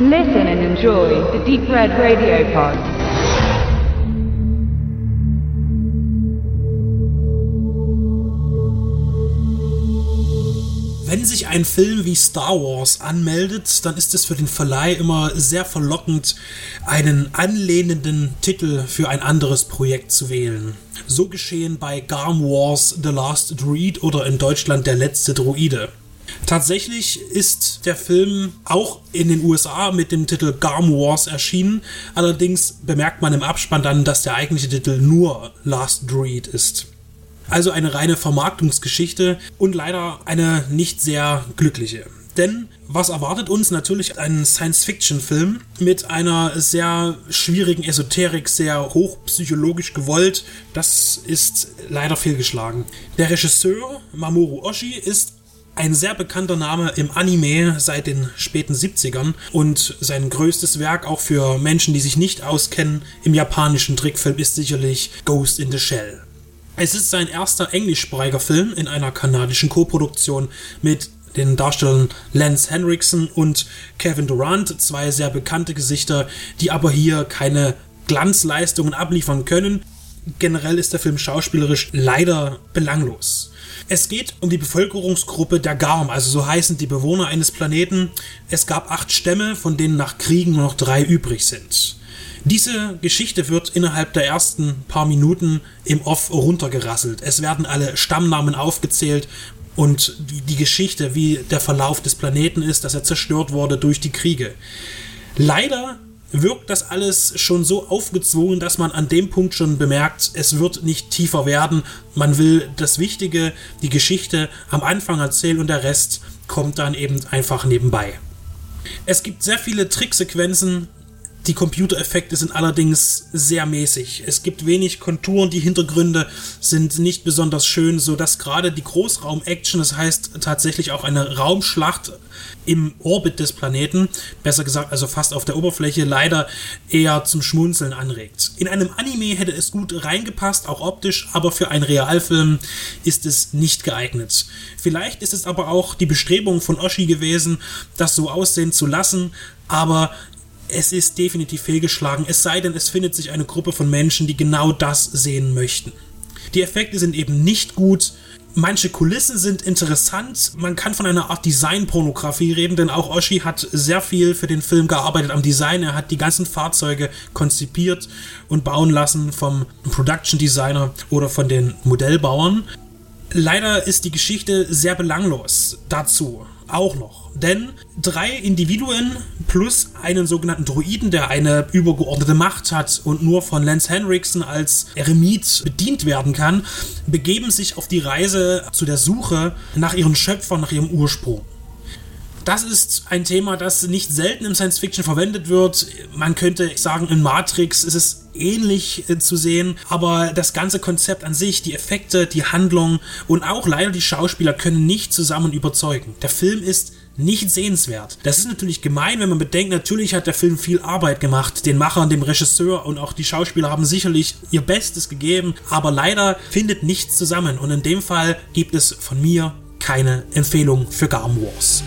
Listen and enjoy the Deep Red Radio Pod. Wenn sich ein Film wie Star Wars anmeldet, dann ist es für den Verleih immer sehr verlockend, einen anlehnenden Titel für ein anderes Projekt zu wählen. So geschehen bei Garm Wars The Last Druid oder in Deutschland Der letzte Druide. Tatsächlich ist der Film auch in den USA mit dem Titel Garm Wars erschienen. Allerdings bemerkt man im Abspann dann, dass der eigentliche Titel nur Last Druid ist. Also eine reine Vermarktungsgeschichte und leider eine nicht sehr glückliche. Denn was erwartet uns? Natürlich ein Science-Fiction-Film mit einer sehr schwierigen Esoterik, sehr hochpsychologisch gewollt. Das ist leider fehlgeschlagen. Der Regisseur Mamoru Oshii ist ein sehr bekannter Name im Anime seit den späten 70ern und sein größtes Werk auch für Menschen, die sich nicht auskennen im japanischen Trickfilm ist sicherlich Ghost in the Shell. Es ist sein erster englischsprachiger Film in einer kanadischen Koproduktion mit den Darstellern Lance Henriksen und Kevin Durant, zwei sehr bekannte Gesichter, die aber hier keine Glanzleistungen abliefern können. Generell ist der Film schauspielerisch leider belanglos. Es geht um die Bevölkerungsgruppe der Garm, also so heißen die Bewohner eines Planeten. Es gab acht Stämme, von denen nach Kriegen nur noch drei übrig sind. Diese Geschichte wird innerhalb der ersten paar Minuten im Off runtergerasselt. Es werden alle Stammnamen aufgezählt und die Geschichte, wie der Verlauf des Planeten ist, dass er zerstört wurde durch die Kriege. Leider wirkt das alles schon so aufgezwungen, dass man an dem Punkt schon bemerkt, es wird nicht tiefer werden. Man will das Wichtige, die Geschichte am Anfang erzählen und der Rest kommt dann eben einfach nebenbei. Es gibt sehr viele Tricksequenzen, die Computereffekte sind allerdings sehr mäßig. Es gibt wenig Konturen, die Hintergründe sind nicht besonders schön, sodass gerade die Großraum-Action, das heißt tatsächlich auch eine Raumschlacht im Orbit des Planeten, besser gesagt also fast auf der Oberfläche, leider eher zum Schmunzeln anregt. In einem Anime hätte es gut reingepasst, auch optisch, aber für einen Realfilm ist es nicht geeignet. Vielleicht ist es aber auch die Bestrebung von Oshi gewesen, das so aussehen zu lassen, aber es ist definitiv fehlgeschlagen, es sei denn, es findet sich eine Gruppe von Menschen, die genau das sehen möchten. Die Effekte sind eben nicht gut. Manche Kulissen sind interessant. Man kann von einer Art Design-Pornografie reden, denn auch Oshi hat sehr viel für den Film gearbeitet am Design. Er hat die ganzen Fahrzeuge konzipiert und bauen lassen vom Production Designer oder von den Modellbauern. Leider ist die Geschichte sehr belanglos dazu auch noch. Denn drei Individuen plus einen sogenannten Druiden, der eine übergeordnete Macht hat und nur von Lance Henriksen als Eremit bedient werden kann, begeben sich auf die Reise zu der Suche nach ihren Schöpfern, nach ihrem Ursprung. Das ist ein Thema, das nicht selten im Science Fiction verwendet wird. Man könnte sagen, in Matrix ist es ähnlich äh, zu sehen, aber das ganze Konzept an sich, die Effekte, die Handlung und auch leider die Schauspieler können nicht zusammen überzeugen. Der Film ist nicht sehenswert. Das ist natürlich gemein, wenn man bedenkt, natürlich hat der Film viel Arbeit gemacht. Den Machern, dem Regisseur und auch die Schauspieler haben sicherlich ihr Bestes gegeben, aber leider findet nichts zusammen und in dem Fall gibt es von mir keine Empfehlung für Garm Wars.